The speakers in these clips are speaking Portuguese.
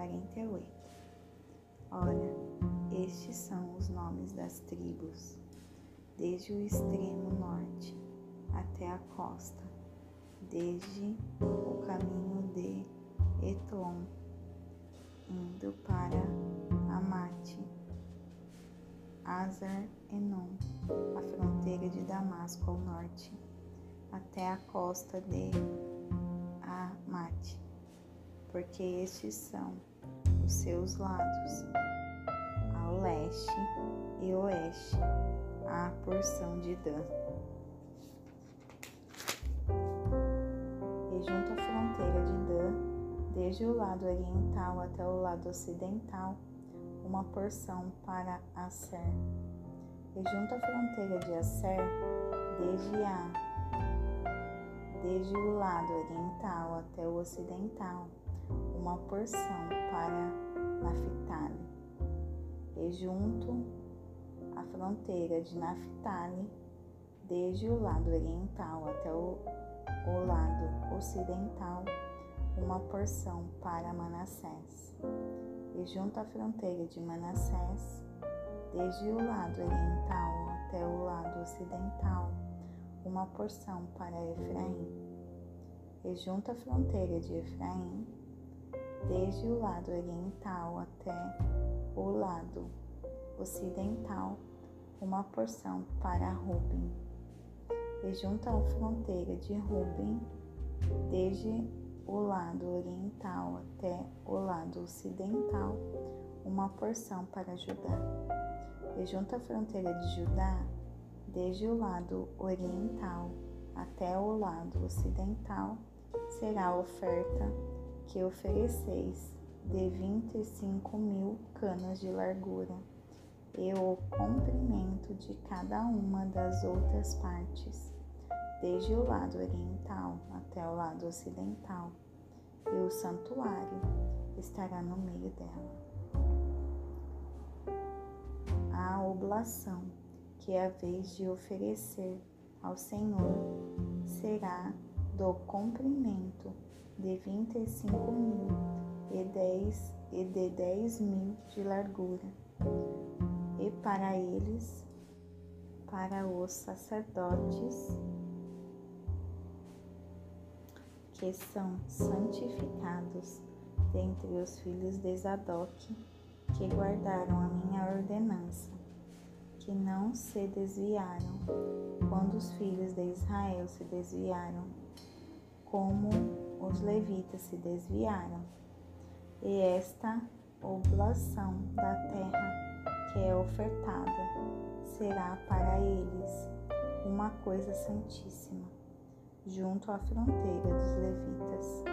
48 Ora, estes são os nomes das tribos, desde o extremo norte até a costa, desde o caminho de Etlon, indo para Amate, Azar Enon, a fronteira de Damasco ao norte, até a costa de Amate, porque estes são os seus lados, ao leste e oeste, a porção de Dan. E junto à fronteira de Dan, desde o lado oriental até o lado ocidental, uma porção para Asser. E junto à fronteira de Asser, desde a desde o lado oriental até o ocidental, uma porção para Naphtali. E junto à fronteira de Naphtali, desde o lado oriental até o, o lado ocidental, uma porção para Manassés e junto à fronteira de Manassés, desde o lado oriental até o lado ocidental, uma porção para Efraim, e junto à fronteira de Efraim, desde o lado oriental até o lado ocidental, uma porção para Ruben, e junto à fronteira de Ruben, desde o lado oriental até o lado ocidental, uma porção para Judá. E junto à fronteira de Judá, desde o lado oriental até o lado ocidental, será oferta que ofereceis de vinte e cinco mil canas de largura, e o comprimento de cada uma das outras partes desde o lado oriental até o lado ocidental, e o santuário estará no meio dela. A oblação que é a vez de oferecer ao Senhor será do comprimento de vinte e cinco mil e, dez, e de dez mil de largura, e para eles, para os sacerdotes, que são santificados dentre os filhos de Zadok, que guardaram a minha ordenança, que não se desviaram, quando os filhos de Israel se desviaram, como os levitas se desviaram. E esta oblação da terra que é ofertada será para eles uma coisa santíssima junto à fronteira dos levitas.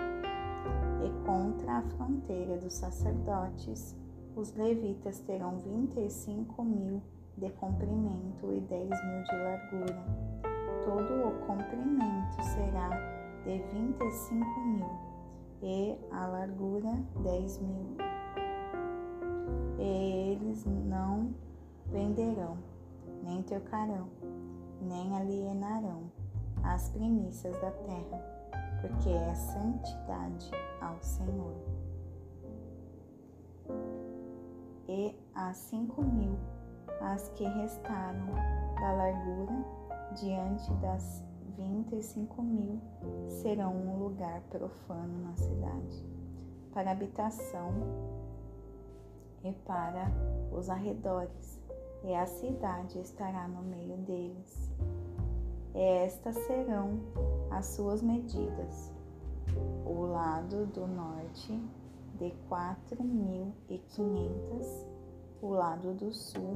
E contra a fronteira dos sacerdotes, os levitas terão vinte e cinco mil de comprimento e dez mil de largura. Todo o comprimento será de vinte e cinco mil, e a largura dez mil. E eles não venderão, nem trocarão, nem alienarão as primícias da terra, porque é santidade ao Senhor. E as cinco mil, as que restaram da largura, diante das vinte e cinco mil, serão um lugar profano na cidade, para habitação e para os arredores, e a cidade estará no meio deles estas serão as suas medidas. O lado do norte de quatro mil e quinhentas, o lado do sul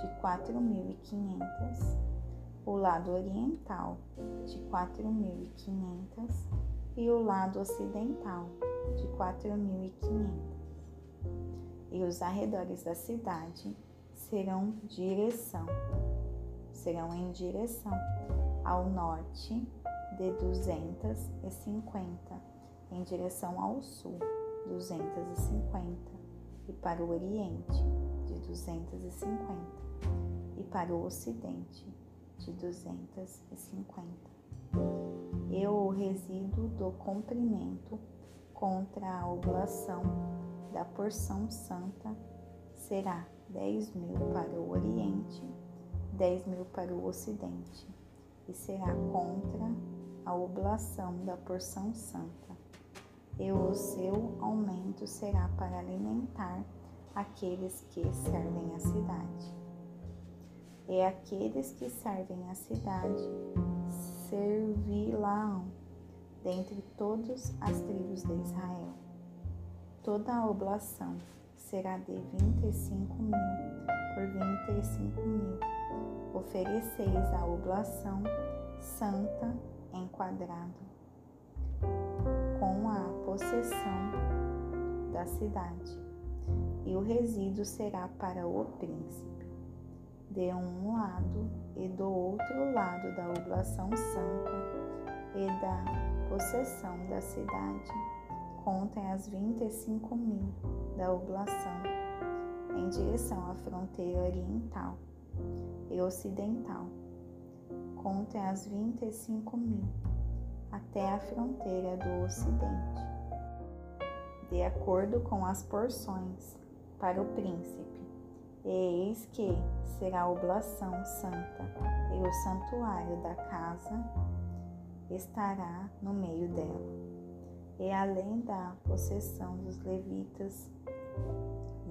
de quatro mil e quinhentas, o lado oriental de quatro mil e quinhentas o lado ocidental de quatro mil e quinhentas. E os arredores da cidade serão direção, serão em direção ao norte de 250, em direção ao sul, 250, e para o oriente, de 250, e para o ocidente, de 250. E o resíduo do comprimento contra a oblação da porção santa será dez mil para o Oriente, dez mil para o Ocidente, e será contra a oblação da porção santa. E o seu aumento será para alimentar aqueles que servem a cidade. E aqueles que servem a cidade servi-la-ão dentre todas as tribos de Israel. Toda a oblação será de vinte e cinco mil por vinte e cinco mil. Ofereceis a oblação santa em quadrado, com a possessão da cidade, e o resíduo será para o príncipe, de um lado e do outro lado da oblação santa e da possessão da cidade contem as 25 mil da oblação em direção à fronteira oriental e ocidental. Contem as 25 mil até a fronteira do ocidente, de acordo com as porções para o príncipe. Eis que será a oblação santa e o santuário da casa estará no meio dela e além da possessão dos levitas,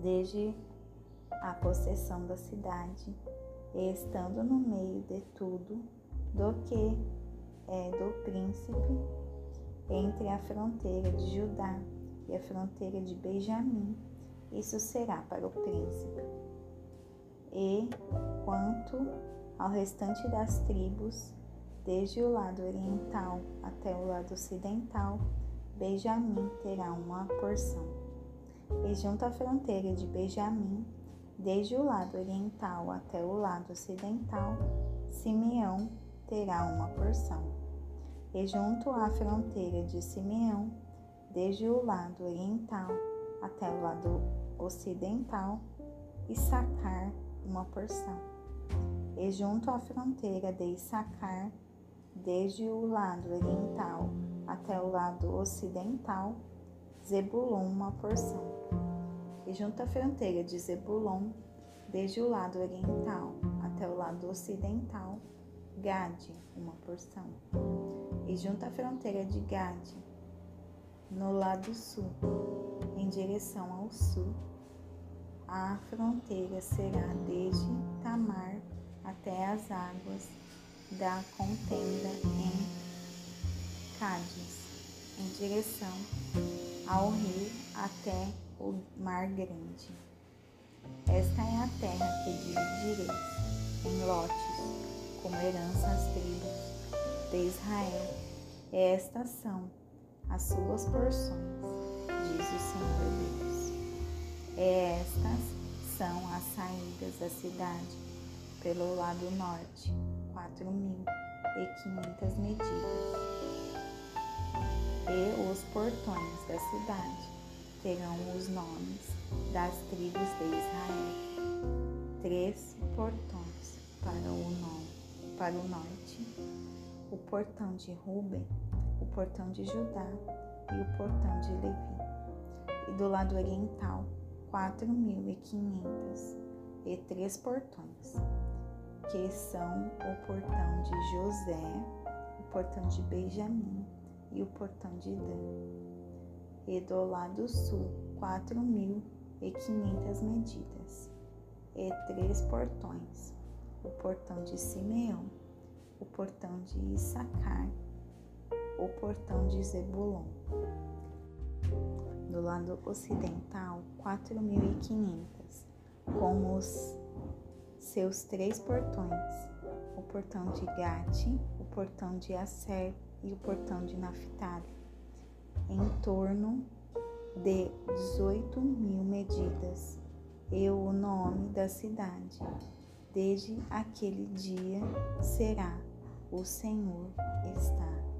desde a possessão da cidade, e estando no meio de tudo do que é do príncipe, entre a fronteira de Judá e a fronteira de Benjamim, isso será para o príncipe. E quanto ao restante das tribos, desde o lado oriental até o lado ocidental, Benjamim terá uma porção. E junto à fronteira de Benjamim, desde o lado oriental até o lado ocidental, Simeão terá uma porção. E junto à fronteira de Simeão, desde o lado oriental até o lado ocidental, Issacar uma porção. E junto à fronteira de Issacar, desde o lado oriental até o lado ocidental, Zebulon uma porção. E junto à fronteira de Zebulon, desde o lado oriental até o lado ocidental, Gade uma porção. E junto à fronteira de Gade, no lado sul, em direção ao sul, a fronteira será desde Tamar até as águas da contenda em Cádiz, em direção ao rio até o Mar Grande. Esta é a terra que dividireis em lotes, como herança às tribos de Israel. Estas são as suas porções, saídas da cidade pelo lado norte, quatro mil e quinhentas medidas e os portões da cidade terão os nomes das tribos de Israel. Três portões para o, no, para o norte, o portão de Ruben, o portão de Judá e o portão de Levi. E do lado oriental, quatro mil e três portões, que são o portão de José, o portão de Benjamim, e o portão de Dan. E do lado sul, quatro mil e quinhentas medidas, e três portões, o portão de Simeão, o portão de Issacar, o portão de Zebulon. Do lado ocidental, quatro mil e quinhentas, com os seus três portões, o portão de Gate, o portão de Acer e o portão de Naphtali, em torno de 18 mil medidas, e o nome da cidade, desde aquele dia, será: O Senhor está